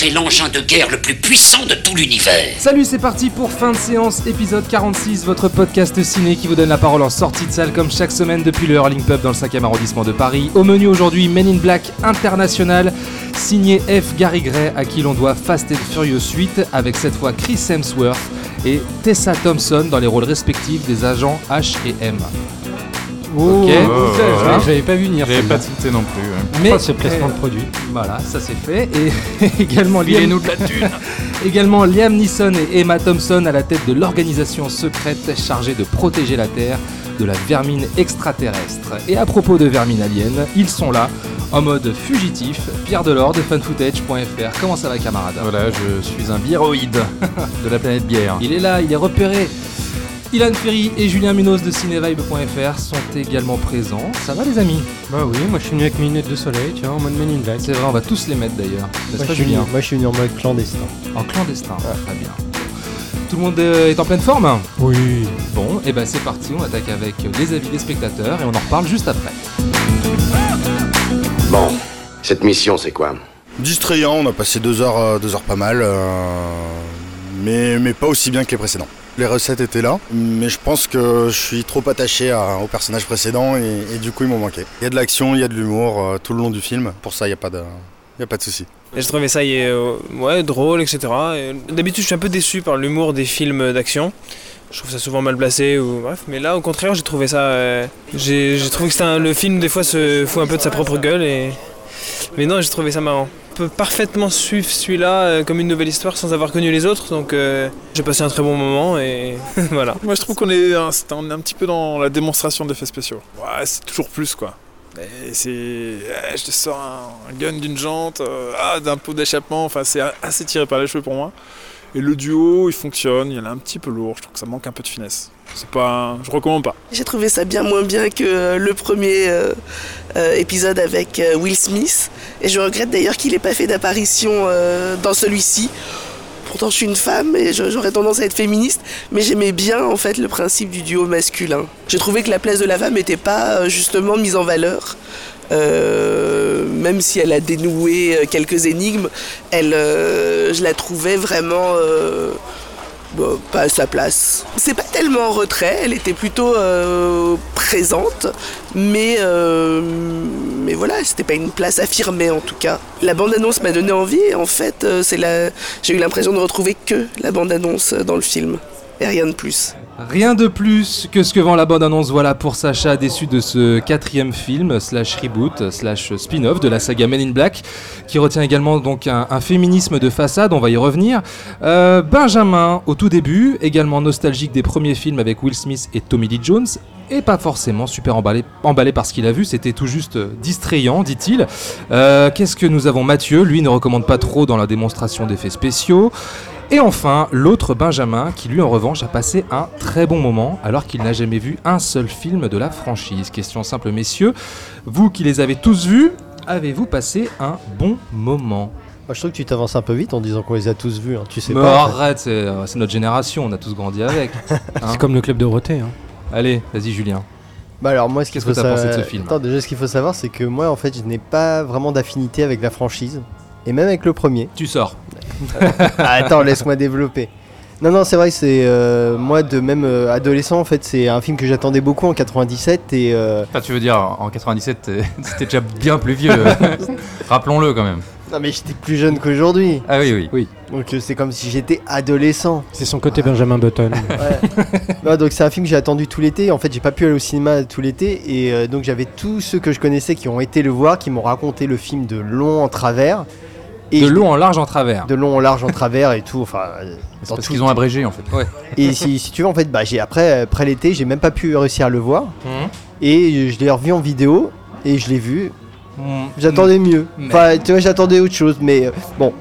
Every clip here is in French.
C'est l'engin de guerre le plus puissant de tout l'univers. Salut, c'est parti pour fin de séance, épisode 46, votre podcast ciné qui vous donne la parole en sortie de salle comme chaque semaine depuis le Hurling Pub dans le 5e arrondissement de Paris. Au menu aujourd'hui, Men in Black International, signé F. Gary Gray à qui l'on doit Fast and Furious 8 avec cette fois Chris Hemsworth et Tessa Thompson dans les rôles respectifs des agents H et M. Oh, Ok. ça, Hein j'avais pas vu venir. J'avais pas tilté non plus. ouais. Mais Oh, c'est placement de produit. Voilà, ça c'est fait. Et également Liam, Filez-nous de la thune. également Liam Neeson et Emma Thompson à la tête de l'organisation secrète chargée de protéger la Terre de la vermine extraterrestre. Et à propos de vermine alien, ils sont là, en mode fugitif. Pierre Delors de funfootage.fr. Comment ça va camarade? Voilà, je suis un biéroïde de la planète bière. Il est là, il est repéré. Ilan Ferry et Julien Munoz de cinevibe.fr sont également présents. Ça va les amis? Bah oui, moi je suis venu avec mes lunettes de soleil, tu vois, en mode Men in Black. C'est vrai, on va tous les mettre d'ailleurs. N'est-ce Moi, pas je suis Julien venu- moi je suis venu en mode clandestin. En clandestin, très bien. Tout le monde euh, est en pleine forme? Oui. Bon, et ben c'est parti, on attaque avec les avis des spectateurs et on en reparle juste après. Bon, cette mission, c'est quoi? Distrayant, on a passé deux heures, euh, deux heures pas mal, euh, mais, mais pas aussi bien que les précédents. Les recettes étaient là, mais je pense que je suis trop attaché à- au personnage précédent et, et du coup ils m'ont manqué. Il y a de l'action, il y a de l'humour euh, tout le long du film, pour ça il n'y a pas de, il y a pas de souci. J'ai trouvé ça y est, euh, ouais, drôle, etc. Et D'habitude, je suis un peu déçu par l'humour des films d'action. Je trouve ça souvent mal placé ou bref. Mais là, au contraire, j'ai trouvé ça. euh, j'ai trouvé que un- le film des fois se fout un peu de sa propre gueule et. Mais non, j'ai trouvé ça marrant. On peut parfaitement suivre celui-là euh, comme une nouvelle histoire sans avoir connu les autres. Donc euh, j'ai passé un très bon moment et voilà. Moi je trouve qu'on est, un- est un petit peu dans la démonstration d'effets spéciaux. Ouais, c'est toujours plus quoi. C'est. eh, je te sors un, un gun d'une jante, euh, ah, d'un pot d'échappement, enfin c'est assez tiré par les cheveux pour moi. Et le duo il fonctionne, il est un petit peu lourd, je trouve que ça manque un peu de finesse. C'est pas. Je recommande pas. J'ai trouvé ça bien moins bien que euh, le premier euh, euh, épisode avec Will Smith. Et je regrette d'ailleurs qu'il n'ait pas fait d'apparition dans celui-ci. Pourtant, je suis une femme et j'aurais tendance à être féministe, mais j'aimais bien en fait le principe du duo masculin. J'ai trouvé que la place de la femme n'était pas justement mise en valeur. Euh, même si elle a dénoué euh, quelques énigmes, elle, euh, je la trouvais vraiment pas à sa place. C'est pas tellement en retrait, elle était plutôt présente, mais, mais voilà, c'était pas une place affirmée en tout cas. La bande-annonce m'a donné envie, en fait, c'est la... j'ai eu l'impression de retrouver que la bande-annonce dans le film, et rien de plus. Rien de plus que ce que vend la bande-annonce, voilà pour Sacha, déçu de ce quatrième film, slash reboot, slash spin-off de la saga Men in Black, qui retient également donc un, féminisme de façade, on va y revenir. Euh, Benjamin, au tout début, également nostalgique des premiers films avec Will Smith et Tommy Lee Jones, et pas forcément super emballé, emballé par ce qu'il a vu, c'était tout juste distrayant, dit-il. Euh, Qu'est-ce que nous avons Mathieu? Lui ne recommande pas trop dans la démonstration d'effets spéciaux. Et enfin, l'autre Benjamin, qui lui en revanche a passé un très bon moment, alors qu'il n'a jamais vu un seul film de la franchise. Question simple, messieurs, vous qui les avez tous vus, avez-vous passé un bon moment? Moi je trouve que tu t'avances un peu vite en disant qu'on les a tous vus, hein. tu sais Mais pas. en fait. arrête, c'est euh, c'est notre génération, on a tous grandi avec. Hein C'est comme le club Dorothée. Hein. Allez, vas-y Julien. Bah alors moi ce qu'il Qu'est-ce faut que t'as sa- pensé de ce film? Attends, déjà ce qu'il faut savoir c'est que moi en fait je n'ai pas vraiment d'affinité avec la franchise. Et même avec le premier. Tu sors. Ah, attends, laisse-moi développer. Non, non, c'est vrai que c'est euh, moi de même euh, adolescent en fait, c'est un film que j'attendais beaucoup en 97 et euh, Enfin, tu veux dire, en 97, t'es- c'était déjà bien plus vieux. Rappelons-le quand même. non mais j'étais plus jeune qu'aujourd'hui. Ah oui, oui. Donc euh, c'est comme si j'étais adolescent. C'est son côté Benjamin Button. Ouais. Non, donc c'est un film que j'ai attendu tout l'été. En fait, j'ai pas pu aller au cinéma tout l'été et euh, donc j'avais tous ceux que je connaissais qui ont été le voir, qui m'ont raconté le film de long en travers. Et De long en large en travers. de long en large en travers et tout. Enfin, euh, C'est parce qu'ils ont abrégé en fait. Et si, si tu veux, en fait, bah, j'ai après, après l'été, j'ai même pas pu réussir à le voir. Mhm. Et je l'ai revu en vidéo et je l'ai vu. Mm. J'attendais mieux. Mais- Enfin, tu vois, j'attendais autre chose. Mais euh, bon,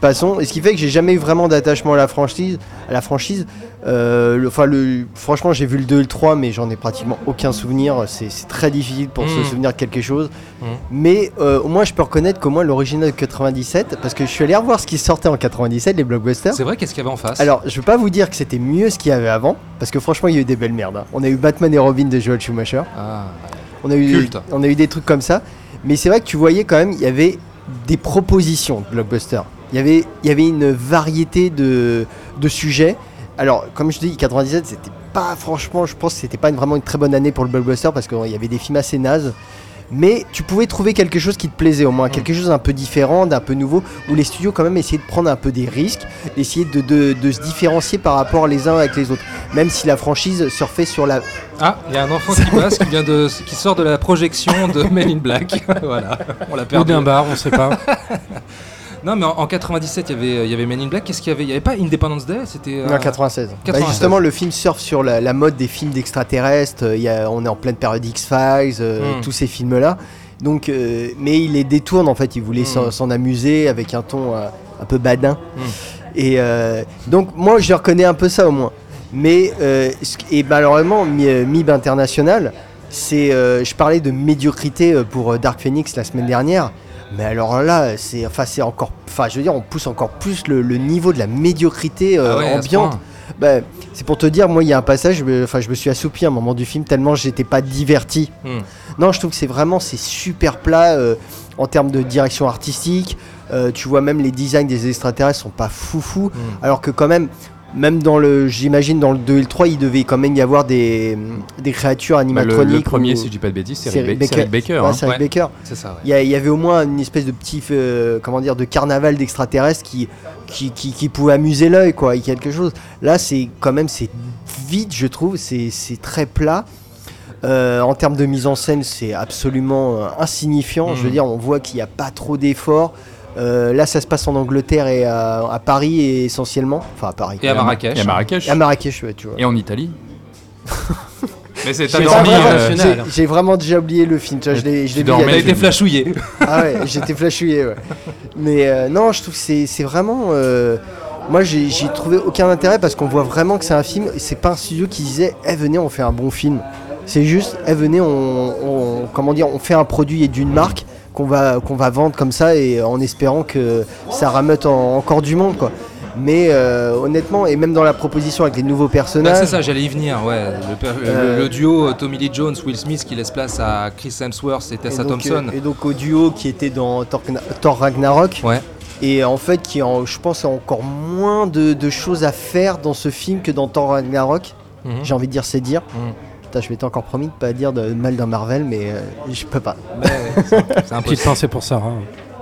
façon. Et ce qui fait que j'ai jamais eu vraiment d'attachement à la franchise. À la franchise. Euh, le- Enfin, le, franchement, j'ai vu le 2 et le 3, mais j'en ai pratiquement aucun souvenir. C'est très difficile pour se Mm. souvenir de quelque chose. Mm. Mais euh, au moins, je peux reconnaître qu'au moins l'original de 97, parce que je suis allé revoir ce qui sortait en 97, les blockbusters. C'est vrai, qu'est-ce qu'il y avait en face? Alors, je veux pas vous dire que c'était mieux ce qu'il y avait avant, parce que franchement, il y a eu des belles merdes. hein. On a eu Batman et Robin de Joel Schumacher. Ah, On a eu, Culte. on a eu des trucs comme ça. Mais c'est vrai que tu voyais quand même, il y avait des propositions de blockbuster. Il y avait, il y avait une variété de, de sujets. Alors, comme je dis, 97, c'était pas franchement, je pense que c'était pas une- vraiment une très bonne année pour le blockbuster parce qu'il y avait des films assez nazes. Mais tu pouvais trouver quelque chose qui te plaisait au moins, quelque chose d'un peu différent, d'un peu nouveau, où les studios quand même essayaient de prendre un peu des risques, d'essayer de, de- de se différencier par rapport les uns avec les autres. Même si la franchise surfait sur la, Ah, il y a un enfant qui passe, qui vient de, qui sort de la projection de Men in Black. voilà, on l'a Ou perdu. d'un bar, on sait pas. Non, mais en, en 97, il y avait, il y avait Men in Black. Qu'est-ce qu'il y avait? Il y avait pas Independence Day C'était euh, Non, 96. Bah, 96. justement, le film surfe sur la, la mode des films d'extraterrestres. euh, il y a- on est en pleine période X-Files, euh, Mm. tous ces films-là. Donc, euh, mais il les détourne en fait. Il voulait s'en- Mm. s'en amuser avec un ton euh, un peu badin. Mm. Et euh, donc, moi, je reconnais un peu ça au moins. Mais euh, et malheureusement, Mi- euh, MIB International, c'est, euh, je parlais de médiocrité euh, pour euh, Dark Phoenix la semaine dernière. Mais alors là, c'est, enfin, c'est encore, enfin, je veux dire, on pousse encore plus le, le niveau de la médiocrité euh, Ah ouais, à ce ambiante. Bah, c'est pour te dire, moi, il y a un passage, je me- enfin, je me suis assoupi à un moment du film tellement j'étais pas diverti. Hmm. Non, je trouve que c'est vraiment, c'est super plat euh, en termes de direction artistique. Euh, tu vois, même les designs des extraterrestres sont pas foufou. Hmm. Alors que quand même, même dans le, j'imagine dans le 2 et le 3, il devait quand même y avoir des, des créatures Bah, le, animatroniques. le premier, ou- si je dis pas de bêtises, c'est Rick, Baker. Ouais, hein. Rick Ouais. Baker. C'est ça, ouais. Il y, avait au moins une espèce de petit, euh, comment dire, de carnaval d'extraterrestres qui, qui, qui, qui pouvait amuser l'œil, quoi, et quelque chose. Là, c'est quand même, c'est vide, je trouve, c'est très plat. Euh, en termes de mise en scène, c'est absolument euh, insignifiant. Je veux Mhm. dire, on voit qu'il n'y a pas trop d'efforts. Euh, là, ça se passe en Angleterre et à, à Paris et essentiellement. Enfin, à Paris. Et à Marrakech. Et à Marrakech. Et à Marrakech, ouais, tu vois. Et en Italie. Mais c'est J'ai euh, j'ai- vraiment déjà oublié le film. tu vois, je l'ai je l'ai dormais, T'as deux- été flashouillé. Ah ouais, j'étais flashouillé, ouais. Mais euh, non, je trouve que c'est c'est vraiment. euh, moi, j'ai j'ai trouvé aucun intérêt parce qu'on voit vraiment que c'est un film. et C'est pas un studio qui disait, eh venez, on fait un bon film. C'est juste, eh venez, on, on- comment dire, on fait un produit et d'une marque qu'on va qu'on va vendre comme ça et en espérant que ça rameute en- encore du monde, quoi. Mais euh, honnêtement, et même dans la proposition avec les nouveaux Bah, personnages. c'est ça, j'allais y venir, ouais. Le, per- le- Euh, le duo Tommy Lee Jones, Will Smith qui laisse place à Chris Hemsworth et Tessa et donc, Thompson. euh, et donc au duo qui était dans Thor, Thor Ragnarok. Ouais. Et en fait, qui en, je pense a encore moins de, de choses à faire dans ce film que dans Thor Ragnarok. Mhm. J'ai envie de dire, c'est dire. Mhm. Putain, je m'étais encore promis de pas dire de mal d'un Marvel, mais euh, je peux pas. C'est Petite impossible. pensée pour Sarah.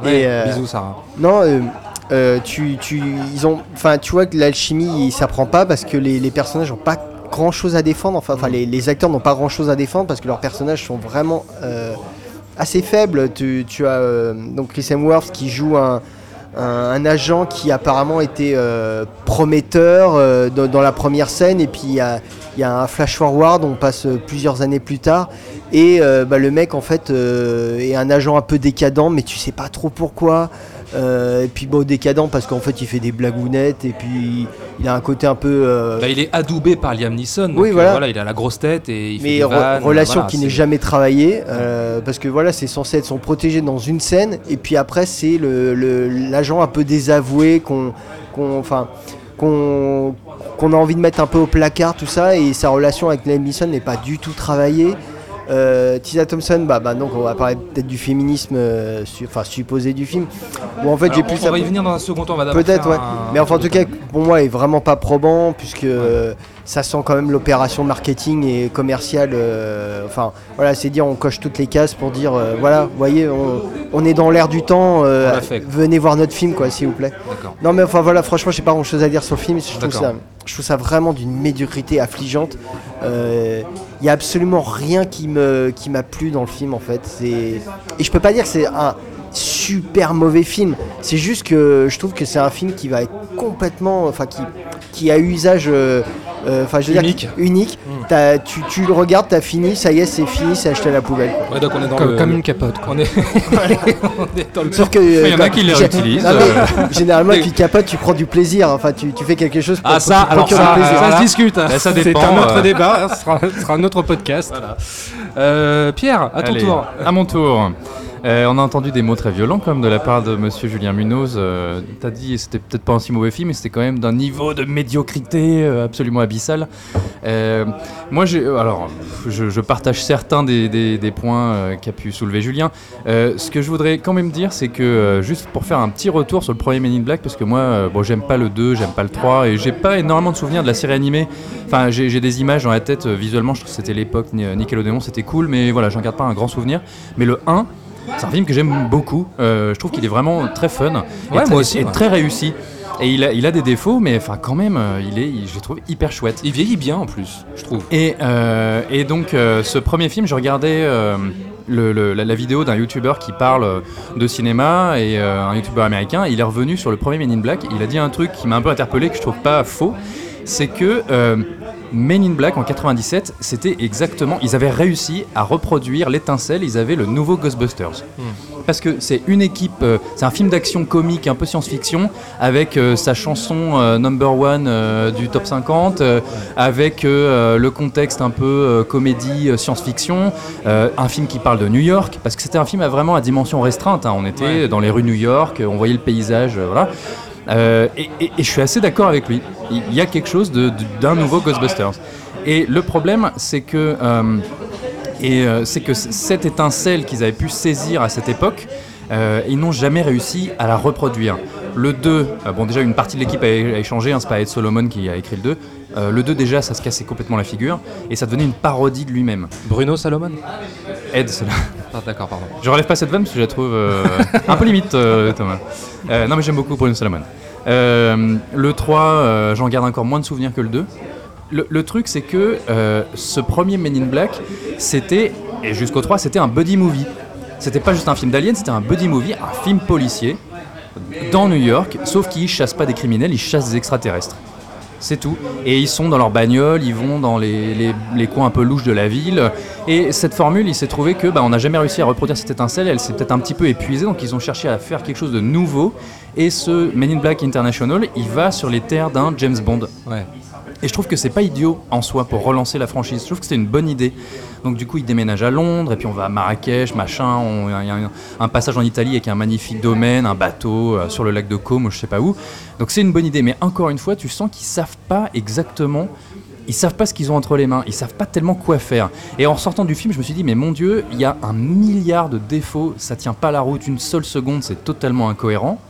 Ouais, Et, euh, Bisous, Sarah. Non, euh, euh, tu, tu, ils ont, enfin, tu vois que l'alchimie, ça prend pas parce que les, les personnages n'ont pas grand chose à défendre. Enfin, enfin, les, les acteurs n'ont pas grand chose à défendre parce que leurs personnages sont vraiment euh, assez faibles. Tu, tu as euh, donc Chris Hemsworth qui joue un, un, agent qui apparemment était euh, prometteur euh, dans, la première scène et puis il y a, un flash forward, on passe plusieurs années plus tard et euh, bah, le mec en fait est un agent un peu décadent mais tu sais pas trop pourquoi. Euh, et puis bon décadent parce qu'en fait il fait des blagounettes et puis il a un côté un peu euh, Bah, il est adoubé par Liam Neeson. donc, Oui, euh, voilà. Il a la grosse tête et il fait mais des re- vannes, relation voilà, qui n'est jamais travaillée parce que voilà c'est censé être son protégé dans une scène et puis après c'est le- le- l'agent un peu désavoué qu'on qu'on a envie de mettre un peu au placard tout ça et sa relation avec Liam Neeson n'est pas du tout travaillée euh, Tisa Thompson, bah, bah donc on va parler peut-être du féminisme, euh, su- enfin supposé du film. Bon en fait j'ai plus on va y venir dans un second temps. On va Peut-être, ouais. un- Mais enfin, en tout cas, pour moi, est vraiment pas probant, puisque euh, ça sent quand même l'opération marketing et commerciale. euh, enfin, voilà, c'est dire, on coche toutes les cases pour dire, voilà, vous voyez, on, on est dans l'air du temps, venez voir notre film, quoi, s'il vous plaît. Non, mais enfin, voilà, franchement, j'ai pas grand chose à dire sur le film. Je trouve, ça, je trouve ça vraiment d'une médiocrité affligeante. Il y a absolument rien qui qui m'a plu dans le film, en fait. Et je peux pas dire que c'est un super mauvais film. C'est juste que je trouve que c'est un film qui va être complètement, enfin qui, qui a usage, euh, euh, enfin je veux Unique. dire unique. Mm. T'as- tu, tu le regardes, t'as fini, ça y est, c'est fini, c'est acheté à la poubelle. Ouais, donc on est dans Comme, le- comme le- une capote. quoi. On est, on est dans le Sauf que il y en a qui les réutilisent, euh. généralement avec une capote, tu prends du plaisir. Enfin, tu, tu fais quelque chose pour Ah ça, pour alors ça, du plaisir. ça se discute. hein. Là, ça C'est dépend. un autre euh, débat, ce sera, ce sera un autre podcast. Voilà. Euh, Pierre, à ton Allez, tour. À mon tour. Euh, on a entendu des mots très violents comme de la part de Monsieur Julien Munoz. Euh, T'as dit c'était peut-être pas un si mauvais film, mais c'était quand même d'un niveau de médiocrité euh, absolument abyssal. Euh, moi, alors je, partage certains des, points qu'a pu soulever Julien. Ce que je voudrais quand même dire, c'est que juste pour faire un petit retour sur le premier Men in Black, parce que moi, bon, j'aime pas le 2, j'aime pas le 3, et j'ai pas énormément de souvenirs de la série animée. Enfin, j'ai des images dans la tête visuellement. Je trouve que c'était l'époque Ni- Nickelodeon, c'était cool, mais voilà, j'en garde pas un grand souvenir. Mais le 1, c'est un film que j'aime beaucoup. Euh, je trouve qu'il est vraiment très fun. et Ouais, très- moi aussi, Et ouais. très réussi. Et il a, il a des défauts, mais enfin quand même, euh, il est, il- je le trouve hyper chouette. Il vieillit bien en plus, je trouve. Et, euh, et donc euh, ce premier film, je regardais euh, le- le- la, la vidéo d'un youtubeur qui parle de cinéma et un youtubeur américain. Il est revenu sur le premier Men in Black. Il a dit un truc qui m'a un peu interpellé que je trouve pas faux, c'est que Men in Black en 97, c'était exactement, ils avaient réussi à reproduire l'étincelle. Ils avaient le nouveau Ghostbusters parce que c'est une équipe, euh, c'est un film d'action comique, un peu science-fiction, avec euh, sa chanson euh, number one du top 50, euh, avec le contexte un peu comédie science-fiction, un film qui parle de New York, parce que c'était un film à vraiment à dimension restreinte. hein. On était dans les rues New York, on voyait le paysage, voilà. Euh, et, je suis assez d'accord avec lui. Il y a quelque chose d'un nouveau Ghostbusters. Et le problème, c'est que euh, euh, c'est que cette étincelle qu'ils avaient pu saisir à cette époque, ils n'ont jamais réussi à la reproduire. Le 2, euh, bon déjà une partie de l'équipe a, échangé, hein, c'est pas Ed Solomon qui a écrit le 2. Euh, le 2 déjà ça se cassait complètement la figure et ça devenait une parodie de lui-même. Bruno Salomon Ed Solomon. Ah, D'accord, pardon. Je relève pas cette vanne parce que je la trouve euh, un peu limite, euh, Thomas. Non, mais j'aime beaucoup Bruno Salomon. Le 3, euh, j'en garde encore moins de souvenirs que le 2. Le, le truc, c'est que ce premier Men in Black, c'était, et jusqu'au 3, c'était un buddy movie. C'était pas juste un film d'alien, c'était un buddy movie, un film policier dans New York, sauf qu'ils chassent pas des criminels, ils chassent des extraterrestres. C'est tout. Et ils sont dans leur bagnole, ils vont dans les, les- coins un peu louches de la ville. Et cette formule, il s'est trouvé que bah, on n'a jamais réussi à reproduire cette étincelle. Elle s'est peut-être un petit peu épuisée, donc ils ont cherché à faire quelque chose de nouveau. Et ce Men in Black International, il va sur les terres d'un James Bond. Ouais. Et je trouve que c'est pas idiot en soi pour relancer la franchise. Je trouve que c'est une bonne idée. Donc du coup, il déménage à Londres et puis on va à Marrakech, machin. Il y a un, un passage en Italie avec un magnifique domaine, un bateau euh, sur le lac de Côme, ou je sais pas où. Donc c'est une bonne idée. Mais encore une fois, tu sens qu'ils savent pas exactement. Ils savent pas ce qu'ils ont entre les mains. Ils savent pas tellement quoi faire. Et en sortant du film, je me suis dit, mais mon Dieu, il y a un milliard de défauts. Ça tient pas la route une seule seconde. C'est totalement incohérent.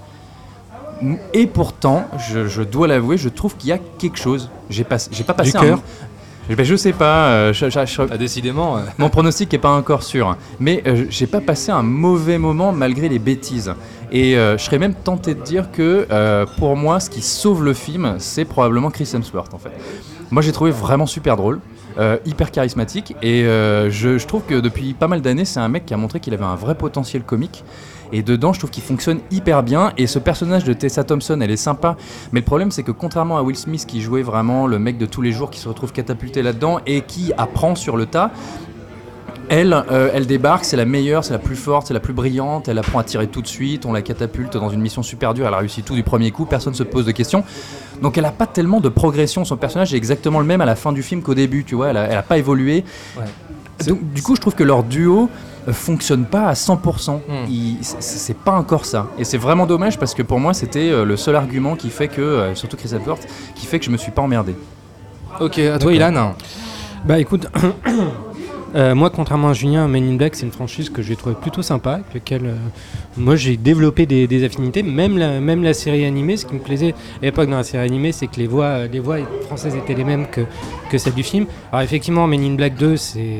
Et pourtant, je, je dois l'avouer, je trouve qu'il y a quelque chose. J'ai pas, j'ai pas passé Du un- cœur Eh ben, je sais pas. euh, je- je- je- Ah, décidément. euh, mon pronostic n'est pas encore sûr, mais euh, j'ai pas passé un mauvais moment malgré les bêtises. Et euh, je serais même tenté de dire que euh, pour moi, ce qui sauve le film, c'est probablement Chris Hemsworth en fait. Moi, j'ai trouvé vraiment super drôle. Euh, hyper charismatique. Et euh, je, je trouve que depuis pas mal d'années c'est un mec qui a montré qu'il avait un vrai potentiel comique. Et dedans je trouve qu'il fonctionne hyper bien. Et ce personnage de Tessa Thompson elle est sympa. Mais le problème c'est que contrairement à Will Smith qui jouait vraiment le mec de tous les jours qui se retrouve catapulté là-dedans et qui apprend sur le tas elle, euh, elle débarque, c'est la meilleure, c'est la plus forte, c'est la plus brillante, elle apprend à tirer tout de suite, on la catapulte dans une mission super dure, elle a réussi tout du premier coup, personne ne se pose de questions. Donc elle n'a pas tellement de progression, son personnage est exactement le même à la fin du film qu'au début, tu vois, elle a, elle a pas évolué. Ouais. Donc du coup je trouve que leur duo euh, fonctionne pas à 100%, Hmm. Il- c'est- pas encore ça. Et c'est vraiment dommage parce que pour moi c'était euh, le seul argument qui fait que, surtout Chris Hemsworth, qui fait que je me suis pas emmerdé. Ok, à toi, Ilan. Bah écoute, euh, moi contrairement à Julien, Men in Black c'est une franchise que j'ai trouvé plutôt sympa, avec laquelle euh, moi j'ai développé des, affinités. Même la, série animée, ce qui me plaisait à l'époque dans la série animée, c'est que les voix, euh, les voix françaises étaient les mêmes que, celles du film. Alors effectivement, Men in Black 2, c'est,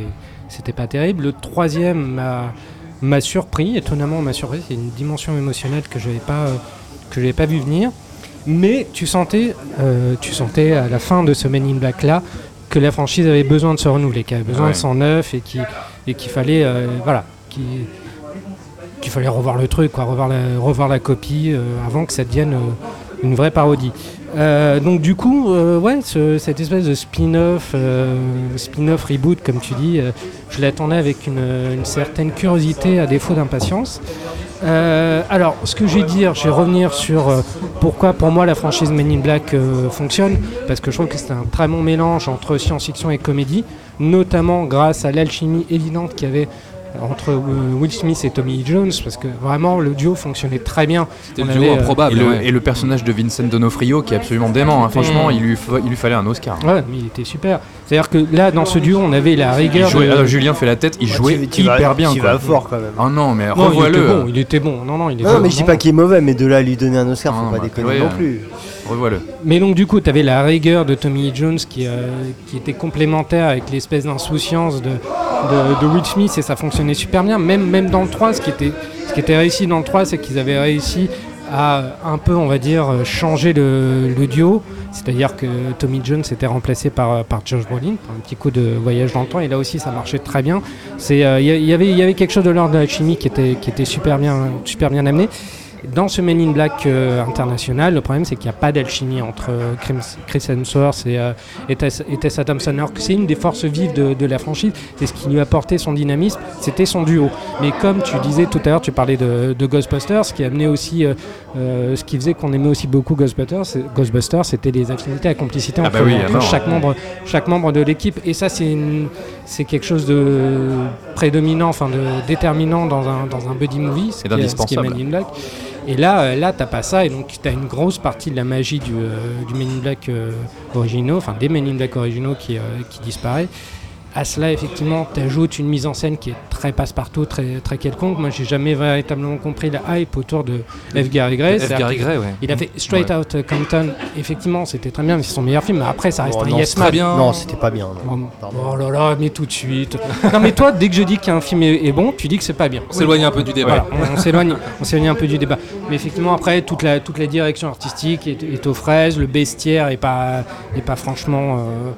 c'était pas terrible. Le troisième m'a, surpris, étonnamment m'a surpris. C'est une dimension émotionnelle que je n'avais pas, que pas vu venir. Mais tu sentais, tu sentais à la fin de ce Men in Black là que la franchise avait besoin de se renouveler, qu'elle avait besoin Ouais. de sang neuf et qui et qu'il fallait euh, voilà, qu'il qu'il fallait revoir le truc, quoi, revoir la, revoir la copie euh, avant que ça devienne euh, une vraie parodie. Donc du coup, ouais, ce- cette espèce de spin-off, spin-off reboot, comme tu dis, je l'attendais avec une, une certaine curiosité à défaut d'impatience. Euh, alors, ce que je vais dire, je vais revenir sur euh, pourquoi pour moi la franchise Men in Black euh, fonctionne, parce que je trouve que c'est un très bon mélange entre science-fiction et comédie, notamment grâce à l'alchimie évidente qu'il y avait entre euh, Will Smith et Tommy Lee Jones, parce que vraiment le duo fonctionnait très bien. C'était le duo avait, euh, improbable. Et le, ouais. et le personnage de Vincent D'Onofrio qui est absolument dément. hein. Franchement, Mm. il, lui il lui fallait un Oscar. Ouais, mais il était super. C'est-à-dire que là, dans ce duo, on avait la Il rigueur. jouait- de- alors, Julien fait la tête, il Ouais, jouait tu- tu hyper vas- bien. quoi. vas fort quand même. Oh non, mais Non, il était revois-le. bon, il était bon. Non, non, il était Non, mais je dis pas qu'il est mauvais, mais de là à lui donner un Oscar, faut Non, pas bah, déconner ouais, non euh, plus. Mais donc du coup, tu avais la rigueur de Tommy Jones qui, euh, qui était complémentaire avec l'espèce d'insouciance de, de, Smith et ça fonctionnait super bien. Même, dans le 3, ce qui était, réussi dans le 3, c'est qu'ils avaient réussi à un peu, on va dire, changer le, duo. C'est-à-dire que Tommy Jones était remplacé par, par Josh Brolin, un petit coup de voyage dans le temps, et là aussi ça marchait très bien. Euh, Il y, avait, quelque chose de l'ordre de la chimie qui était, super bien amené. Dans ce Men in Black euh, international, le problème c'est qu'il n'y a pas d'alchimie entre euh, Chris- Hemsworth et, euh, et Tessa, et Tessa Thompson. Alors que c'est une des forces vives de, de la franchise, c'est ce qui lui apportait son dynamisme, c'était son duo. Mais comme tu disais tout à l'heure, tu parlais de, de Ghostbusters, ce qui amenait aussi, euh, ce qui faisait qu'on aimait aussi beaucoup Ghostbusters, Ghostbusters, c'était les affinités, la complicité Ah entre, bah oui, entre alors, chaque membre, chaque membre de l'équipe. Et ça, c'est quelque chose de prédominant, enfin de déterminant dans un, dans un buddy movie, ce C'est qui est- ce qui est. Men in Black. Et là, euh, là, t'as pas ça, et donc t'as une grosse partie de la magie du, euh, du Men in Black euh, originaux, enfin des Men in Black originaux qui, euh, qui disparaît. À cela, effectivement, t'ajoutes une mise en scène qui est très passe-partout, très, très quelconque. Moi, j'ai jamais véritablement compris la hype autour de F. Gary Gray. F. Gary Gray, ouais. Il a fait Straight Out Compton. Effectivement, c'était très bien, mais c'est son meilleur film. Mais après, ça reste Oh un non, yes man. bien. Non, c'était pas bien. non. Oh, oh là là, mais tout de suite. non, mais toi, dès que je dis qu'un film est, est bon, tu dis que c'est pas bien. On s'éloigne un peu du débat. Voilà, on, on s'éloigne, on s'éloigne un peu du débat. Mais effectivement, après, toute la, toute la direction artistique est, est aux fraises, le bestiaire est pas, est pas franchement. euh,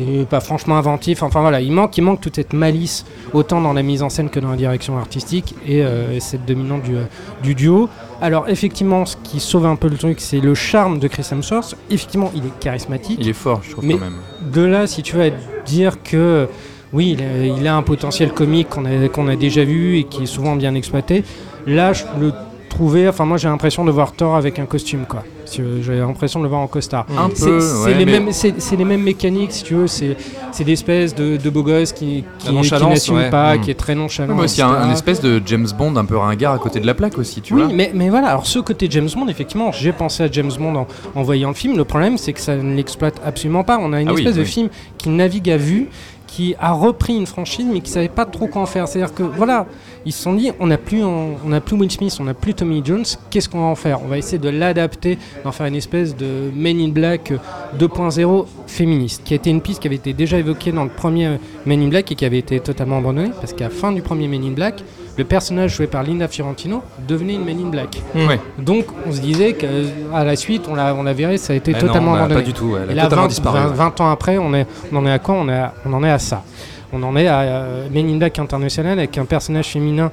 est pas franchement inventif. Enfin voilà, il manque, il manque toute cette malice, autant dans la mise en scène que dans la direction artistique, et euh, cette dominante du, euh, du duo. Alors effectivement, ce qui sauve un peu le truc, c'est le charme de Chris Hemsworth. Effectivement, il est charismatique. Il est fort, je trouve Mais- quand même. De là, si tu veux dire que oui, il a, il a un potentiel comique qu'on a, a déjà vu et qui est souvent bien exploité, là, je le trouvais. Enfin, moi, j'ai l'impression de voir Thor avec un costume, quoi. J'ai l'impression de le voir en costard. Un C'est- peu, c'est ouais, les, mais- mêmes- c'est- c'est les mêmes mécaniques, si tu veux. C'est c'est l'espèce de, de beau gosse qui, qui, qui n'assume ouais. pas, Mm. qui est très nonchalant. mais aussi un, un espèce de James Bond un peu ringard à côté de la plaque aussi, tu oui, vois. mais, mais voilà, alors ce côté James Bond, effectivement, j'ai pensé à James Bond en, en voyant le film. Le problème, c'est que ça ne l'exploite absolument pas. On a une Ah oui, espèce de oui. film qui navigue à vue, qui a repris une franchise, mais qui savait pas trop quoi en faire. C'est-à-dire que, voilà, ils se sont dit, on n'a plus, on n'a plus Will Smith, on n'a plus Tommy Jones, qu'est-ce qu'on va en faire? On va essayer de l'adapter, d'en faire une espèce de Men in Black euh, 2.0 féministe, qui a été une piste qui avait été déjà évoquée dans le premier Men in Black et qui avait été totalement abandonnée, parce qu'à la fin du premier Men in Black, le personnage joué par Linda Fiorentino devenait une Men in Black. Ouais. Donc on se disait qu'à la suite, on la, on la verrait, ça a été Mais totalement non, bah, abandonné. pas du tout. Elle Et a là, totalement 20, disparu. 20 ouais. 20 ans après, on, est, on en est à quoi on, est à- on en est à ça. On en est à euh, Men in Black International avec un personnage féminin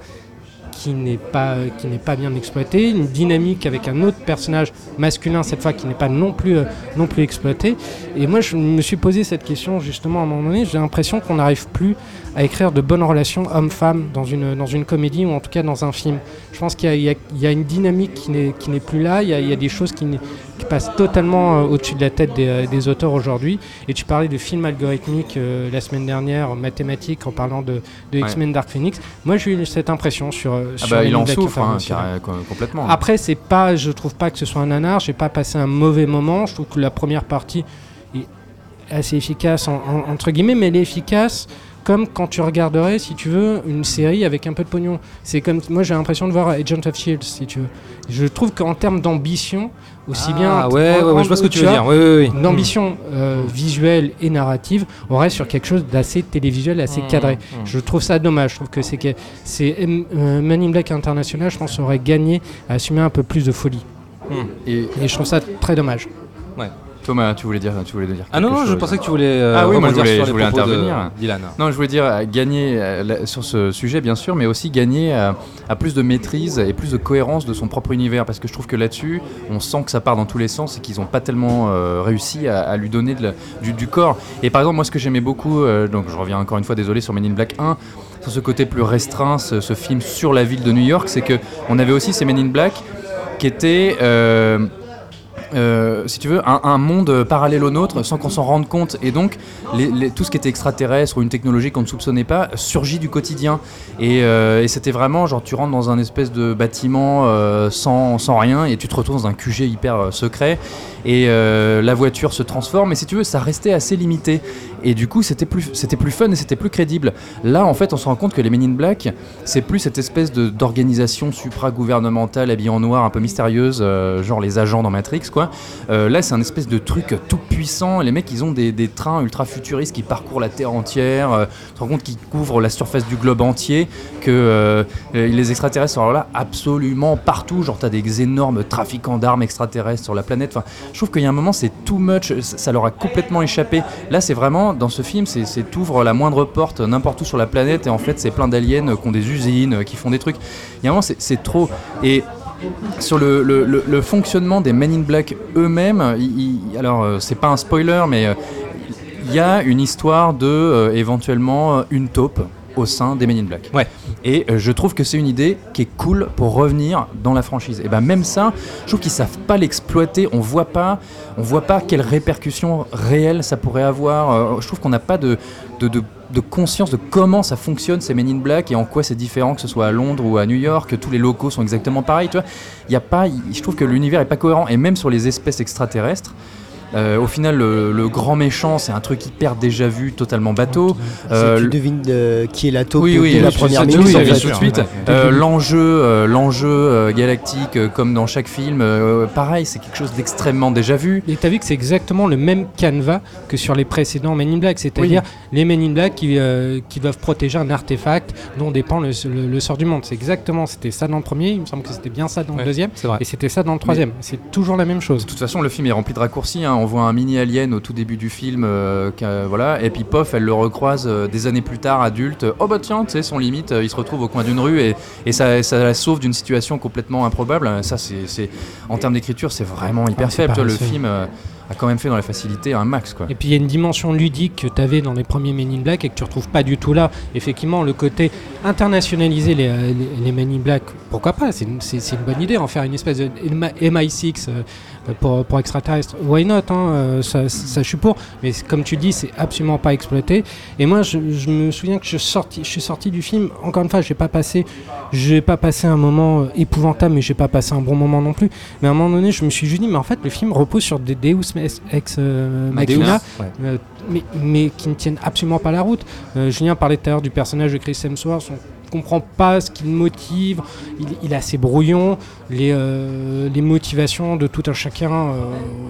qui n'est pas, qui n'est pas bien exploité, une dynamique avec un autre personnage masculin cette fois qui n'est pas non plus, euh, non plus exploité. Et moi je me suis posé cette question justement à un moment donné, j'ai l'impression qu'on n'arrive plus à écrire de bonnes relations homme-femme dans une, dans une comédie ou en tout cas dans un film. Je pense qu'il y a- y, y une dynamique qui n'est, plus là, il y a, il y a des choses qui, passent totalement euh, au-dessus de la tête des, euh, des auteurs aujourd'hui. Et tu parlais de films algorithmiques euh, la semaine dernière, en mathématiques, en parlant de, de Ouais. X-Men Dark Phoenix. Moi j'ai eu cette impression sur, Ah sur bah, Men il en souffre, hein, carré- complètement. Après, c'est pas, je trouve pas que ce soit un nanar. J'ai pas passé un mauvais moment. Je trouve que la première partie est assez efficace en- en- entre guillemets, mais elle est efficace comme quand tu regarderais, si tu veux, une série avec un peu de pognon. C'est comme moi, j'ai l'impression de voir Agent of Shield, si tu veux. Je trouve qu'en termes d'ambition, aussi bien. Ah ouais, ouais, en- ouais, je vois ce que tu veux dire. Oui, oui, oui. Une ambition euh, visuelle et narrative, on reste sur quelque chose d'assez télévisuel, assez Mmh, cadré. mmh. Je trouve ça dommage. Je trouve que c'est que c'est euh, Man in Black International, je pense, aurait gagné à assumer un peu plus de folie. Hmm. Et Et je trouve ça très dommage. Thomas, tu voulais dire, tu voulais dire. Ah non, non, je pensais que tu voulais. euh, ah oui, moi je voulais, sur je intervenir. Dylan. Non, je voulais dire euh, gagner euh, sur ce sujet, bien sûr, mais aussi gagner à, à plus de maîtrise et plus de cohérence de son propre univers, parce que je trouve que là-dessus, on sent que ça part dans tous les sens et qu'ils n'ont pas tellement euh, réussi à, à lui donner de la- du, du corps. Et par exemple, moi, ce que j'aimais beaucoup, euh, donc je reviens encore une fois, désolé, sur Men in Black 1, sur ce côté plus restreint, ce, ce film sur la ville de New York, c'est que on avait aussi ces Men in Black qui étaient euh, euh, si tu veux, un, monde parallèle au nôtre sans qu'on s'en rende compte. Et donc, tout ce qui était extraterrestre ou une technologie qu'on ne soupçonnait pas surgit du quotidien. Et, euh, c'était vraiment genre, tu rentres dans un espèce de bâtiment euh, sans, sans rien et tu te retrouves dans un QG hyper secret. Et la voiture se transforme. Et si tu veux, ça restait assez limité. Et du coup, c'était plus, c'était plus fun et c'était plus crédible. Là, en fait, on se rend compte que les Men in Black, c'est plus cette espèce de- d'organisation supra-gouvernementale habillée en noir, un peu mystérieuse, euh, genre les agents dans Matrix, quoi. Euh, là, c'est un espèce de truc tout puissant. Les mecs, ils ont des, des trains ultra futuristes qui parcourent la Terre entière. Euh, tu te rends compte qu'ils couvrent la surface du globe entier. Que euh, les extraterrestres sont là absolument partout. Genre, t'as des énormes trafiquants d'armes extraterrestres sur la planète. Enfin, je trouve qu'il y a un moment, c'est too much. Ça leur a complètement échappé. Là, c'est vraiment, dans ce film, c'est t'ouvres la moindre porte n'importe où sur la planète. Et en fait, c'est plein d'aliens qui ont des usines, qui font des trucs. Il y a un c'est- trop. Et sur le, fonctionnement des Men in Black eux-mêmes, alors euh, c'est pas un spoiler, mais euh, il y a une histoire de euh, éventuellement une taupe au sein des Men in Black. Ouais. Et euh, je trouve que c'est une idée qui est cool pour revenir dans la franchise. Et ben même ça, je trouve qu'ils savent pas l'exploiter. On voit pas, on voit pas quelles répercussions réelles ça pourrait avoir. Euh, je trouve qu'on n'a pas de, de, de- de conscience de comment ça fonctionne ces Men in Black et en quoi c'est différent que ce soit à Londres ou à New York, que tous les locaux sont exactement pareils. Tu vois, il y a pas, je trouve que l'univers est pas cohérent. Et même sur les espèces extraterrestres. Euh, au final, le, le grand méchant, c'est un truc hyper déjà vu, totalement bateau. Euh, tu devines euh, qui est la taupe oui, oui, la première minute. oui, tout de suite. Euh, l'enjeu, euh, l'enjeu euh, galactique, euh, comme dans chaque film, euh, pareil, c'est quelque chose d'extrêmement déjà vu. Et t'as vu que c'est exactement le même canevas que sur les précédents Men in Black, c'est-à-dire les Men in Black qui, euh, qui doivent protéger un artefact dont dépend le, le- le sort du monde. C'est exactement, c'était ça dans le premier, il me semble que c'était bien ça dans Ouais, le deuxième, c'est vrai. et c'était ça dans le troisième. C'est toujours la même chose. De toute façon, le film est rempli de raccourcis. hein. On voit un mini alien au tout début du film, euh, voilà, et puis pof, elle le recroise euh, des années plus tard, adulte. Oh bah tiens, tu sais, son limite, euh, il se retrouve au coin d'une rue et, et ça, ça la sauve d'une situation complètement improbable. Ça, c'est, en termes d'écriture, c'est vraiment hyper Ah, faible. Le film a quand même fait dans la facilité un max, quoi. Et puis il y a une dimension ludique que tu avais dans les premiers Men in Black et que tu retrouves pas du tout là. Effectivement, le côté internationaliser les, les, les Men in Black, pourquoi pas? C'est une, bonne idée, en faire une espèce de MI6 euh, pour, pour extraterrestres. Why not hein, euh, ça, ça, je suis pour. Mais comme tu dis, c'est absolument pas exploité. Et moi, je, je me souviens que je, sorti, je suis sorti du film, encore une fois, j'ai pas passé, j'ai pas passé un moment euh, épouvantable, mais j'ai pas passé un bon moment non plus. Mais à un moment donné, je me suis juste dit, mais en fait, le film repose sur des Deus ex euh, machina, ouais. euh, mais, mais qui ne tiennent absolument pas la route. Euh, Julien parlait tout à l'heure du personnage de Chris Hemsworth. On comprend pas ce qui le motive. Il, il est assez brouillon. Les, euh, les motivations de tout un chacun, euh,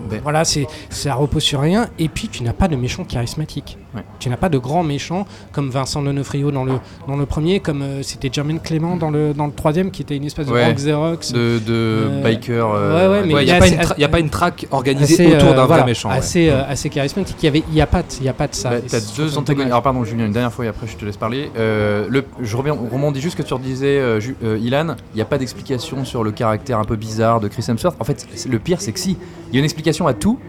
Ben. voilà, c'est ça repose sur rien. Et puis tu n'as pas de méchant charismatique. Ouais. Tu n'as pas de grand méchant comme Vincent D'Onofrio dans le dans le premier, comme euh, c'était Jermaine Clément dans le dans le troisième, qui était une espèce de Ouais. rock Xerox. De, de Euh, biker. ouais, ouais, mais Ouais, il n'y a, a pas une track organisée assez, autour d'un voilà, vrai méchant. assez, assez charismatique. Il y avait, il y a pas, de- y a pas de ça. Bah, T'as c'est deux antagonistes. Alors pardon Julien, une dernière fois et après je te laisse parler. Le, je reviens, on rebondis juste ce que tu redisais, euh, euh, Ilan. Il n'y a pas d'explication sur le caractère un peu bizarre de Chris Hemsworth. En fait, le pire c'est que si, il y a une explication à tout,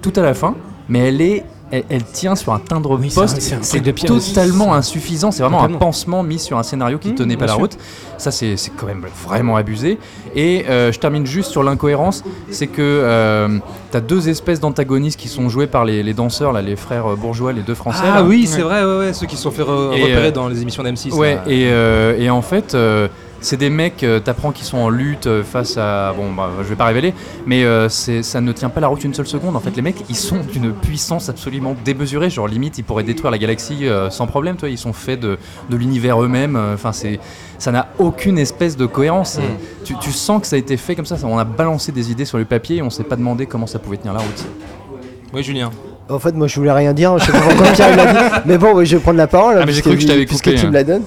tout à la fin, mais elle est, elle, elle tient sur un timbre Oui, c'est poste. c'est totalement insuffisant. C'est vraiment Totalement. un pansement mis sur un scénario qui Mmh, tenait pas la sûr. route. Ça c'est quand même vraiment abusé. Et euh, je termine juste sur l'incohérence, c'est que euh, t'as deux espèces d'antagonistes qui sont joués par les, les danseurs, là, les frères euh, bourgeois, les deux français. Ah là. oui, c'est vrai, ouais, ouais, ceux qui se sont fait re- Et, repérer euh, dans les émissions d'M6. Ouais, et, et en fait, c'est des mecs, euh, t'apprends qu'ils sont en lutte euh, face à. Bon, bah, je vais pas révéler, mais euh, c'est- ça ne tient pas la route une seule seconde. En fait, les mecs, ils sont d'une puissance absolument démesurée. Genre, limite, ils pourraient détruire la galaxie euh, sans problème, toi. Ils sont faits de, de l'univers eux-mêmes. Enfin, c'est. Ça n'a aucune espèce de cohérence. Mm. Tu, tu sens que ça a été fait comme ça. On a balancé des idées sur le papier et on s'est pas demandé comment ça pouvait tenir la route. Oui, Julien. En fait, moi, je voulais rien dire. Je sais pas pourquoi Pierre l'a dit. Mais bon, je vais prendre la parole. Ah, mais j'ai puisque- cru que je t'avais puisque coupé, tu hein. me la donnes.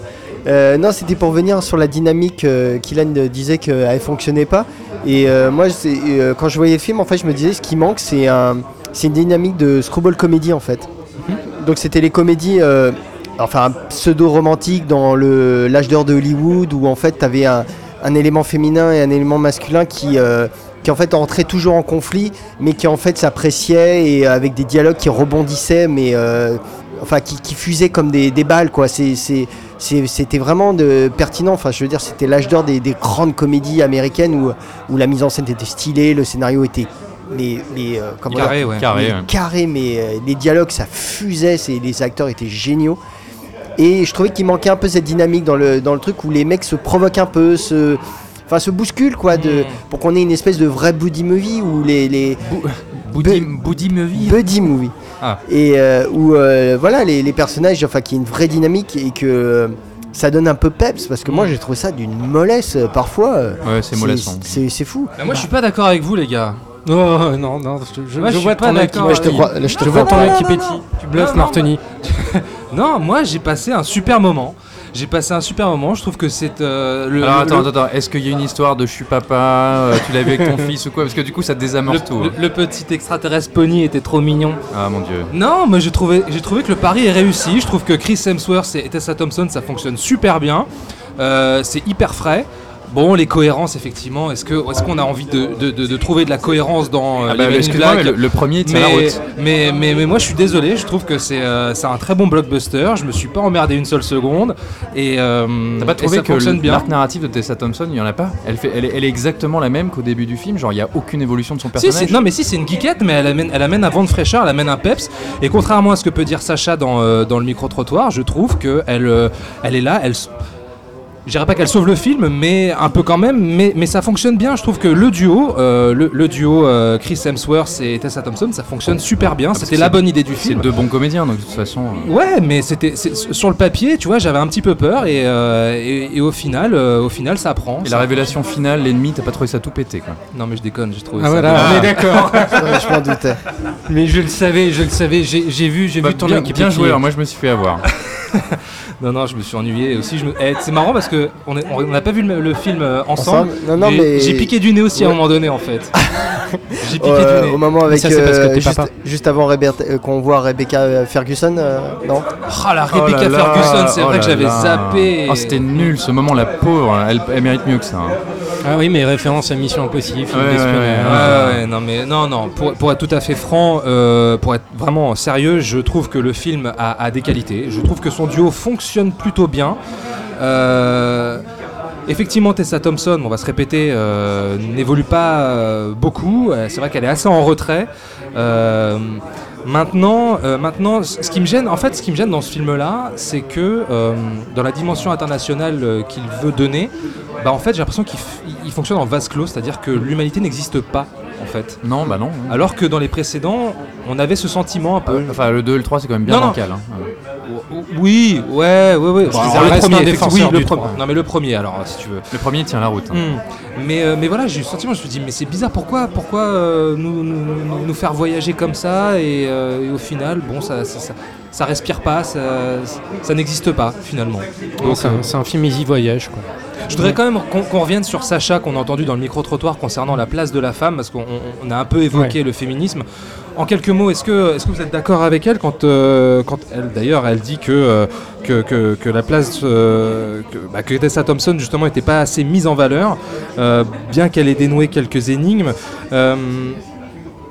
Euh, non, c'était pour venir sur la dynamique euh, qu'Ilan euh, disait qu'elle fonctionnait pas. Et euh, moi, euh, quand je voyais le film, en fait, je me disais ce qui manque, c'est un, c'est une dynamique de screwball comédie en fait. Donc c'était les comédies, euh, enfin pseudo-romantiques dans le l'âge d'or de Hollywood où en fait tu avais un, un élément féminin et un élément masculin qui, euh, qui en fait entraient toujours en conflit, mais qui en fait s'appréciaient et avec des dialogues qui rebondissaient, mais euh, enfin qui, qui fusaient comme des, des balles quoi. C'était vraiment de, pertinent. Enfin, je veux dire, c'était l'âge d'or des, des grandes comédies américaines où, où la mise en scène était stylée, le scénario était mais, mais, euh, comment Carré, ouais. Carré, mais ouais. carré, mais euh, les dialogues ça fusait, les acteurs étaient géniaux. Et je trouvais qu'il manquait un peu cette dynamique dans le, dans le truc où les mecs se provoquent un peu, se, enfin, se bousculent quoi, de, Mm. pour qu'on ait une espèce de vrai buddy movie où les, les Buddy, Bu- Buddy Movie buddy movie Ah. et euh, où euh, voilà les, les personnages, enfin, qui y ait une vraie dynamique et que euh, ça donne un peu peps parce que moi j'ai trouvé ça d'une mollesse parfois. Ouais, c'est mollasson. C'est, c'est fou. Bah, moi, je suis pas d'accord avec vous, les gars. Oh, non, non, je, je- Moi, je je vois ton œil qui d'accord Ouais, je te crois, je vois ton œil qui non, non, pétille. non. Tu bluffes, Non, non, Martoni. Non, moi, j'ai passé un super moment. J'ai passé un super moment. Je trouve que c'est euh, le. Alors attends, le- attends, est-ce qu'il y a une histoire de je suis papa, euh, tu l'as vu avec ton fils ou quoi? Parce que du coup ça désamorce le- tout. le- hein. le petit extraterrestre pony était trop mignon. Ah mon dieu. Non, mais j'ai trouvé, j'ai trouvé que le pari est réussi. Je trouve que Chris Hemsworth et Tessa Thompson, ça fonctionne super bien. Euh, c'est hyper frais. Bon, les cohérences, effectivement. Est-ce que, est-ce qu'on a envie de, de- de- de trouver de la cohérence dans euh, Ah les bah, excuse-moi, Black? mais le, le premier tient la mais, route. mais, mais, mais moi je suis désolé, je trouve que c'est euh, c'est un très bon blockbuster, je me suis pas emmerdé une seule seconde et euh, T'as pas et trouvé ça que fonctionne bien l'arc narratif de Tessa Thompson, il y en a pas? Elle, fait, elle, est, elle est exactement la même qu'au début du film, genre il y a aucune évolution de son Si, personnage. c'est- non mais si c'est une geekette mais elle amène, elle amène un vent de fraîcheur, elle amène un peps et contrairement à ce que peut dire Sacha dans, euh, dans le micro-trottoir, je trouve que elle, euh, elle est là, elle... Je dirais pas qu'elle sauve le film, mais un peu quand même, mais, mais ça fonctionne bien. Je trouve que le duo, euh, le, le duo euh, Chris Hemsworth et Tessa Thompson, ça fonctionne super bien. parce C'était la c'est- bonne idée du C'est film. deux bons comédiens, donc de toute façon. euh, Ouais, mais c'était c'est- sur le papier, tu vois, j'avais un petit peu peur et, euh, et, et au final, euh, au final, ça prend. Et Ça- la révélation finale, l'ennemi, t'as pas trouvé ça tout pété quoi. Non mais je déconne, j'ai trouvé Ah ça. voilà, on est d'accord. Je m'en doutais. Mais je le savais, je le savais. J'ai vu, j'ai Bah, vu ton bien, qui bien joué, alors moi je me suis fait avoir. Non non, je me suis ennuyé aussi. Je me... eh, c'est marrant parce que on n'a pas vu le, le film euh, ensemble. Ensemble Non, non, mais- J'ai piqué du nez aussi à un moment donné en fait. j'ai piqué Euh, du nez. au moment avec ça, c'est parce que euh, juste, papa. juste avant Rebecca- euh, qu'on voit Rebecca Ferguson, euh, non Ah la Oh Rebecca là, Ferguson, c'est oh vrai que j'avais zappé. Oh, c'était nul ce moment, la pauvre, elle, elle mérite mieux que ça. hein. Ah oui, mais référence à Mission Impossible, film Ouais, d'espionnage. ouais, Ouais, ouais, non mais non non pour, pour être tout à fait franc euh, pour être vraiment sérieux je trouve que le film a, a des qualités. Je trouve que son duo fonctionne plutôt bien. Euh, effectivement Tessa Thompson on va se répéter euh, n'évolue pas euh, beaucoup Euh, c'est vrai qu'elle est assez en retrait Euh, Maintenant, euh, maintenant, ce qui me gêne, en fait, ce qui me gêne dans ce film-là, c'est que dans la dimension internationale qu'il veut donner, bah en fait, j'ai l'impression qu'il fonctionne en vase clos, c'est-à-dire que l'humanité n'existe pas, en fait. Non, bah non. Alors que dans les précédents, on avait ce sentiment un peu. Enfin, le 2 et le 3, c'est quand même bien non. bancal. hein. Oui, ouais, ouais, ouais. Bon, disais, alors, le premier, oui, le premier. Non, mais le premier, alors, si tu veux. Le premier tient la route. hein. Hmm. Mais, euh, mais voilà, j'ai eu le sentiment, je me suis dit, mais c'est bizarre, pourquoi, pourquoi euh, nous, nous, faire voyager comme ça et, euh, et au final, bon, ça, ça, ça, ça respire pas, ça, ça n'existe pas finalement. C'est un, film easy voyage, quoi. je voudrais quand même qu'on revienne sur Sacha qu'on a entendu dans le micro-trottoir concernant la place de la femme, parce qu'on on- on a un peu évoqué le féminisme. En quelques mots, est-ce que, est que vous êtes d'accord avec elle quand, euh, quand elle, d'ailleurs, elle dit que, euh, que, que, la place, euh, que, bah, que Tessa Thompson justement n'était pas assez mise en valeur, bien qu'elle ait dénoué quelques énigmes.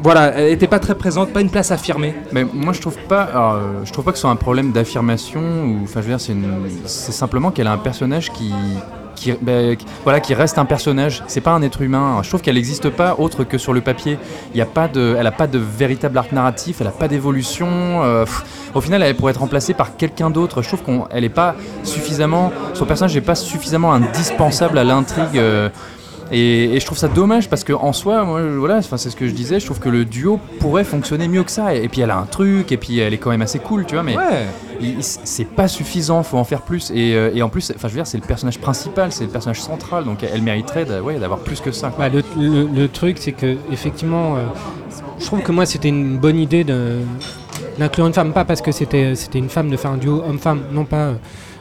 voilà, elle n'était pas très présente, pas une place affirmée. Mais moi je trouve pas, alors, je trouve pas que ce soit un problème d'affirmation ou, enfin je veux dire, c'est simplement qu'elle a un personnage qui, qui, bah, qui- voilà, qui reste un personnage. C'est pas un être humain. Je trouve qu'elle n'existe pas autre que sur le papier. Il a pas de, elle a pas de véritable arc narratif. Elle a pas d'évolution. euh, au final, elle pourrait être remplacée par quelqu'un d'autre. Je trouve qu'elle est pas suffisamment, son personnage n'est pas suffisamment indispensable à l'intrigue. euh, et, je trouve ça dommage parce que en soi, voilà, c'est ce que je disais, je trouve que le duo pourrait fonctionner mieux que ça. Et, puis elle a un truc, et puis elle est quand même assez cool, tu vois, mais Ouais. C'est pas suffisant, faut en faire plus. Et, euh, et en plus, enfin, je veux dire, c'est le personnage principal, c'est le personnage central, donc elle mériterait ouais, d'avoir plus que ça. Bah, le, le- le truc, c'est que effectivement, euh, je trouve que moi, c'était une bonne idée d'inclure une femme, pas parce que c'était une femme de faire un duo homme-femme, non pas. euh,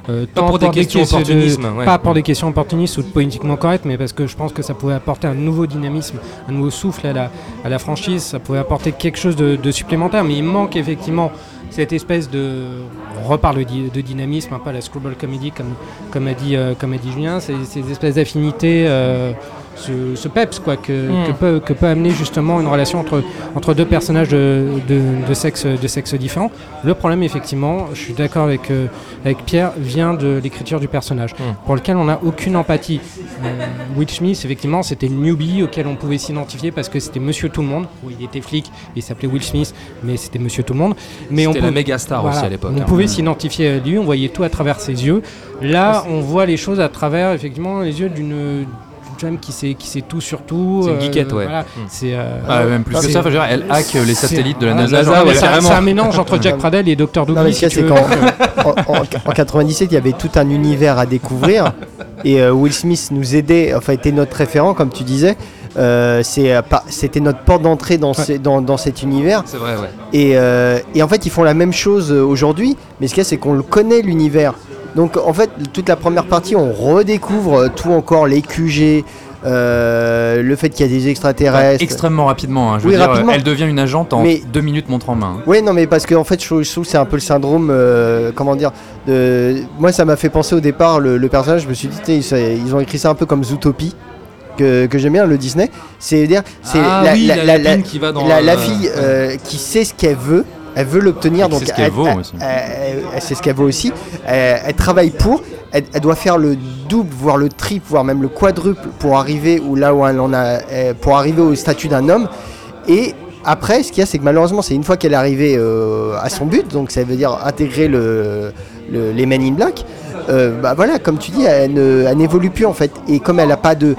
euh, Pas pour des questions de- ouais. pas pour des questions opportunistes ou de politiquement correct, mais parce que je pense que ça pouvait apporter un nouveau dynamisme, un nouveau souffle à la, à la franchise, ça pouvait apporter quelque chose de, de supplémentaire, mais il manque effectivement cette espèce de on reparle de, dynamisme, à la screwball comedy comme, comme, a, dit, euh, comme a dit Julien, ces, ces espèces d'affinités, euh, ce, ce peps quoi, que, Mm. que, peut, que peut amener justement une relation entre, entre deux personnages de, de, de sexe, de sexe différents. Le problème effectivement, je suis d'accord avec, euh, avec Pierre, vient de l'écriture du personnage, Mm. pour lequel on n'a aucune empathie. Euh, Will Smith, effectivement, c'était le newbie auquel on pouvait s'identifier parce que c'était Monsieur Tout le Monde. Oui, il était flic, il s'appelait Will Smith, mais c'était Monsieur Tout le Monde. Mais C'était la méga star aussi à l'époque, On hein. pouvait Mm. s'identifier à lui, on voyait tout à travers ses yeux. Là, on voit les choses à travers effectivement les yeux d'une qui sait qui sait tout sur tout. C'est une geekette, ouais. voilà. Mm. C'est euh, Ah, même plus que ça, dire, elle hack les c'est- satellites de la NASA, c'est un- mélange entre Jack Pradell et Dr. Non, mais Douglas. si c'est qu'en en, en- en 97, il y avait tout un univers à découvrir. et euh, Will Smith nous aidait, enfin, était notre référent, comme tu disais. Euh, euh, c'était notre porte d'entrée dans, ces- dans, dans cet univers. C'est vrai, ouais. Et, euh, et en fait, ils font la même chose euh, aujourd'hui. Mais ce qu'il y a, c'est qu'on le connaît, l'univers. Donc, en fait, toute la première partie, on redécouvre euh, tout encore, les QG, euh, le fait qu'il y a des extraterrestres. Extrêmement rapidement, hein, je veux Oui, dire, rapidement. elle devient une agente en Mais- deux minutes montre en main. hein. Oui, non, mais parce que en fait, je trouve, c'est un peu le syndrome, euh, comment dire, de... moi ça m'a fait penser au départ, le, le personnage, je me suis dit, ils, ont écrit ça un peu comme Zootopie. Que, que j'aime bien le Disney, c'est dire c'est Ah oui, la fille euh, qui sait ce qu'elle veut, elle veut l'obtenir donc sait ce qu'elle elle, vaut aussi. sait ce qu'elle vaut aussi. Elle, elle travaille pour, elle, elle doit faire le double, voire le triple, voire même le quadruple pour arriver où là où elle en a, euh, pour arriver au statut d'un homme. Et après, ce qu'il y a, c'est que malheureusement, c'est une fois qu'elle est arrivée euh, à son but, donc ça veut dire intégrer le, le- les Men in Black, euh, bah voilà, comme tu dis, elle ne- elle n'évolue plus en fait. Et comme elle n'a pas de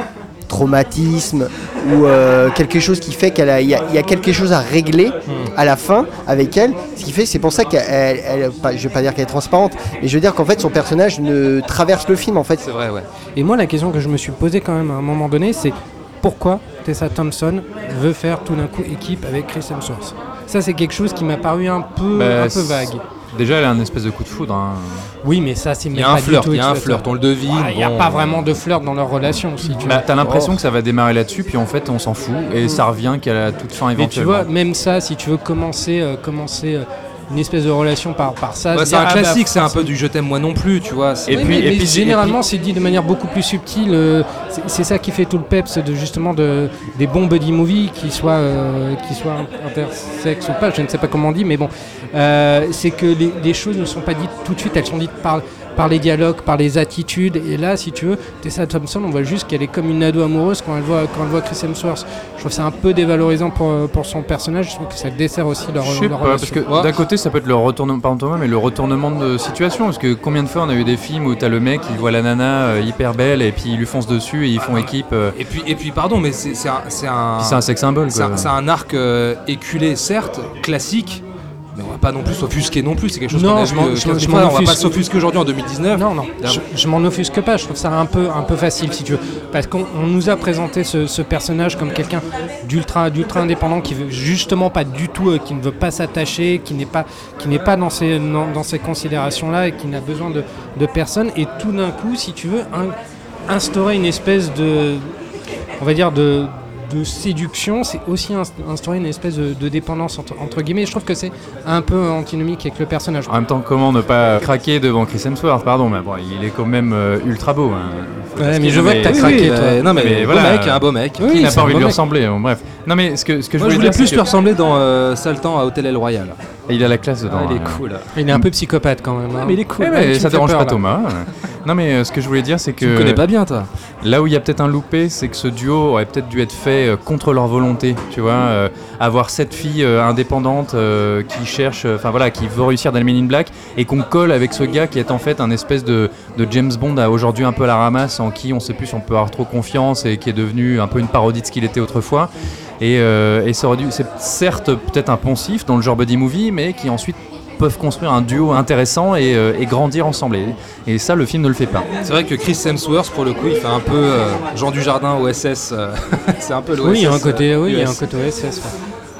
traumatisme ou euh, quelque chose qui fait qu'elle a, il y, a- il y a quelque chose à régler à la fin avec elle, ce qui fait, c'est pour ça qu'elle, elle- elle- pas- je vais pas dire qu'elle est transparente, mais je veux dire qu'en fait son personnage ne traverse le film en fait. C'est vrai, ouais. Et moi, la question que je me suis posée quand même à un moment donné, c'est pourquoi Tessa Thompson veut faire tout d'un coup équipe avec Chris Hemsworth? Ça, c'est quelque chose qui m'a paru un peu, Bah, un peu c'est- vague. Déjà, elle a un espèce de coup de foudre. hein. Oui, mais ça, c'est Il y même a un flirt, il y a un flirt, on le devine. Ah, Il n'y a pas vraiment de flirt dans leur relation, si tu Bah, t'as l'impression que ça va démarrer là-dessus, puis en fait, on s'en fout, et ça revient qu'à la toute fin Mais tu éventuellement. vois, même ça, si tu veux commencer, euh, commencer euh, une espèce de relation par, par ça. Ouais, c'est un ah bah, classique, c'est un peu du je t'aime moi non plus, tu vois. Et Oui, puis- mais- et mais puis- généralement, c'est dit de manière beaucoup plus subtile. euh, c'est- c'est ça qui fait tout le peps de justement de, des bons buddy movies, qui soient, euh, qui soient intersexes ou pas, je ne sais pas comment on dit, mais bon, euh, c'est que les, les choses ne sont pas dites tout de suite, elles sont dites par, par les dialogues, par les attitudes. Et là, si tu veux, Tessa Thompson, on voit juste qu'elle est comme une ado amoureuse quand elle voit, quand elle voit Chris Hemsworth. Je trouve ça un peu dévalorisant pour, pour son personnage. Je trouve que ça dessert aussi leur, Je sais leur pas, parce que d'un côté ça peut être le retournement, pardon Thomas, mais le retournement de situation, parce que combien de fois on a eu des films où t'as le mec il voit la nana euh, hyper belle et puis il lui fonce dessus et ils font équipe. euh, Et puis, et puis pardon, mais c'est c'est un, c'est un, un sex symbole c'est quoi. un, c'est un arc euh, éculé, certes, classique, mais on va pas non plus s'offusquer non plus. C'est quelque chose qu'on a je vu, m'en- euh, je 15 m'en- je 000 m'en fois, On va pas offusque. s'offusquer aujourd'hui en 2019. Non, non, je, je m'en offusque pas, je trouve ça un peu, un peu facile si tu veux. Parce qu'on on nous a présenté ce, ce personnage comme quelqu'un d'ultra, d'ultra indépendant qui veut justement pas du tout, euh, qui ne veut pas s'attacher, qui n'est pas, qui n'est pas dans ces, dans, dans ces considérations-là et qui n'a besoin de, de personne. Et tout d'un coup, si tu veux, un- instaurer une espèce de, on va dire de de séduction, c'est aussi inst- instaurer une espèce de, de dépendance entre, entre guillemets. Je trouve que c'est un peu antinomique avec le personnage. En même temps, comment ne pas craquer devant Chris Hemsworth? Pardon, mais bon, il est quand même euh, ultra beau. hein. Ouais, mais je vois que t'as craqué, oui, toi. euh, non, mais, Mais beau voilà. mec, un beau mec. Qui Oui, n'a c'est pas envie de lui mec. ressembler bon, Bref. Non, mais ce que, ce que je Moi, je voulais voulais dire, plus lui que- ressembler dans euh, Saltan à Hôtel El Royal. il a la classe dedans. Ah, il est hein. cool. Il est un peu psychopathe quand même. hein. mais il est cool. Ouais, Ouais, mais ça dérange peur, pas là. Thomas. non mais euh, ce que je voulais dire c'est que Tu me connais pas bien, toi. là où il y a peut-être un loupé, c'est que ce duo aurait peut-être dû être fait euh, contre leur volonté, tu vois, euh, avoir cette fille indépendante qui cherche, enfin voilà, qui veut réussir dans Men in Black et qu'on colle avec ce gars qui est en fait un espèce de, de James Bond à aujourd'hui un peu à la ramasse, en qui on sait plus si on peut avoir trop confiance et qui est devenu un peu une parodie de ce qu'il était autrefois. Et, et ça aurait dû, c'est certes peut-être un poncif dans le genre buddy movie, mais qui ensuite peuvent construire un duo intéressant et, euh, et grandir ensemble. Et, et ça, le film ne le fait pas. C'est vrai que Chris Hemsworth, pour le coup, il fait un peu euh, Jean Dujardin OSS. euh, c'est un peu l'OSS. Oui, il y a un côté, euh, oui, il y a un côté OSS. ouais.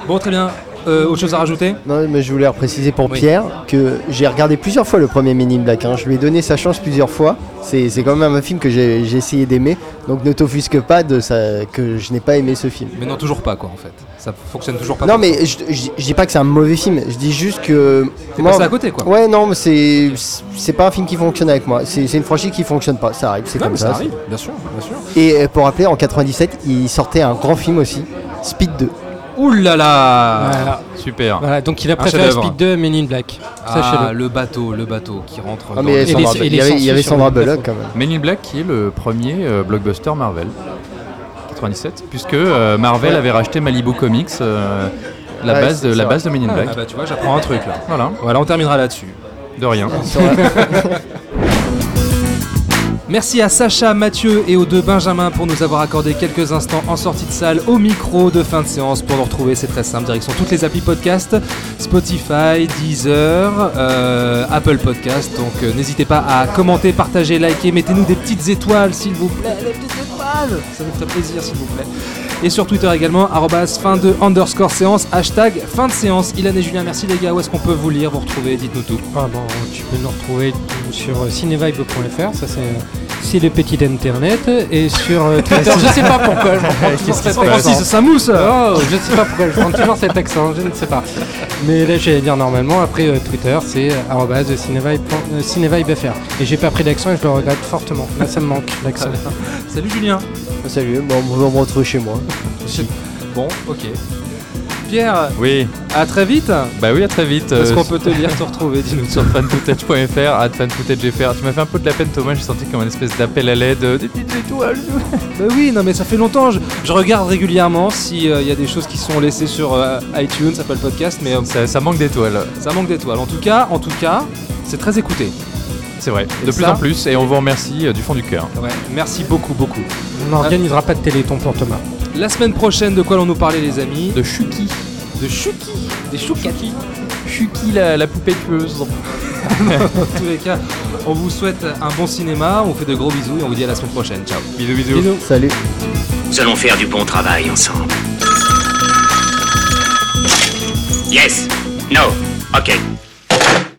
Bon, très bien. Euh, autre chose à rajouter Non, mais je voulais préciser pour Oui. Pierre que j'ai regardé plusieurs fois le premier Men in Black. hein. Je lui ai donné sa chance plusieurs fois. C'est quand même un film que j'ai essayé d'aimer. Donc ne t'offusque pas de ça, que je n'ai pas aimé ce film. Mais non, toujours pas quoi en fait. Ça fonctionne toujours pas. Non, mais je, je- je dis pas que c'est un mauvais film. Je dis juste que. Passé à côté, quoi. Ouais, non, mais c'est pas un film qui fonctionne avec moi. C'est une franchise qui fonctionne pas. Ça arrive, c'est comme mais ça. ça arrive, bien sûr, bien sûr. Et euh, pour rappeler, en 97, il sortait un grand film aussi, Speed 2. Ouh là là Voilà. Super. Voilà, donc il a préféré. Speed 2 Men in Black. Ah, le bateau, le bateau qui rentre. Ah, dans mais les- il y avait, il y avait Sandra. Bullock quand même. Men in Black qui est le premier euh, blockbuster Marvel 97 puisque euh, Marvel Ouais. avait racheté Malibu Comics euh, la Ouais, base de la base de Men in Black. Ah bah tu vois, j'apprends un truc là. Voilà, Voilà, on terminera là-dessus. de rien. Merci à Sacha, Mathieu et aux deux Benjamin pour nous avoir accordé quelques instants en sortie de salle au micro de fin de séance. Pour nous retrouver, c'est très simple. Direction toutes les applis podcast, Spotify, Deezer, euh, Apple Podcast. Donc euh, n'hésitez pas à commenter, partager, liker. Mettez-nous des petites étoiles, s'il vous plaît. Des petites étoiles Ça nous ferait plaisir, s'il vous plaît. Et sur Twitter également, fin de underscore séance, hashtag fin de séance. Ilan et Julien, merci les gars. Où est-ce qu'on peut vous lire, vous retrouver? Dites-nous tout. Ah bon, tu peux nous retrouver sur cinevibe.fr, ça c'est c'est le petit internet, et sur euh, Twitter, je sais pas pourquoi, je reprends toujours cet accent. ça mousse Oh, je sais pas pourquoi, je prends toujours cet accent, je ne sais pas. Mais là, j'allais dire normalement, après euh, Twitter, c'est euh, cinevibefr. Et j'ai pas pris d'accent et je le regrette fortement. Là, ça me manque, l'accent. Salut Julien. Salut, bon, vous pouvez me retrouver chez moi. Bon, ok. Pierre, Oui, à très vite. bah oui, à très vite. Est-ce euh, qu'on peut te lire, te retrouver Dis-nous sur fanfootage.fr, at fanfootagefr. Tu m'as fait un peu de la peine, Thomas. J'ai senti comme une espèce d'appel à l'aide, euh, des petites étoiles. Bah oui, non mais ça fait longtemps. Je, je regarde régulièrement s'il y a des choses qui sont laissées sur euh, iTunes, Apple Podcast, mais euh, Ça, ça manque d'étoiles. ça manque d'étoiles. En tout cas, en tout cas, c'est très écouté. C'est vrai, Et de plus en plus. Et on vous remercie euh, du fond du cœur. Ouais, merci beaucoup, beaucoup. On n'organisera pas de téléthon pour Thomas. La semaine prochaine, de quoi allons-nous parler, les amis? De Chucky. De Chucky, des Choukaki. Chucky, la, la poupée tueuse. Dans tous les cas, on vous souhaite un bon cinéma. On vous fait de gros bisous et on vous dit à la semaine prochaine. Ciao. Bisous, bisous. Salut. Nous allons faire du bon travail ensemble. Yes. No. Ok.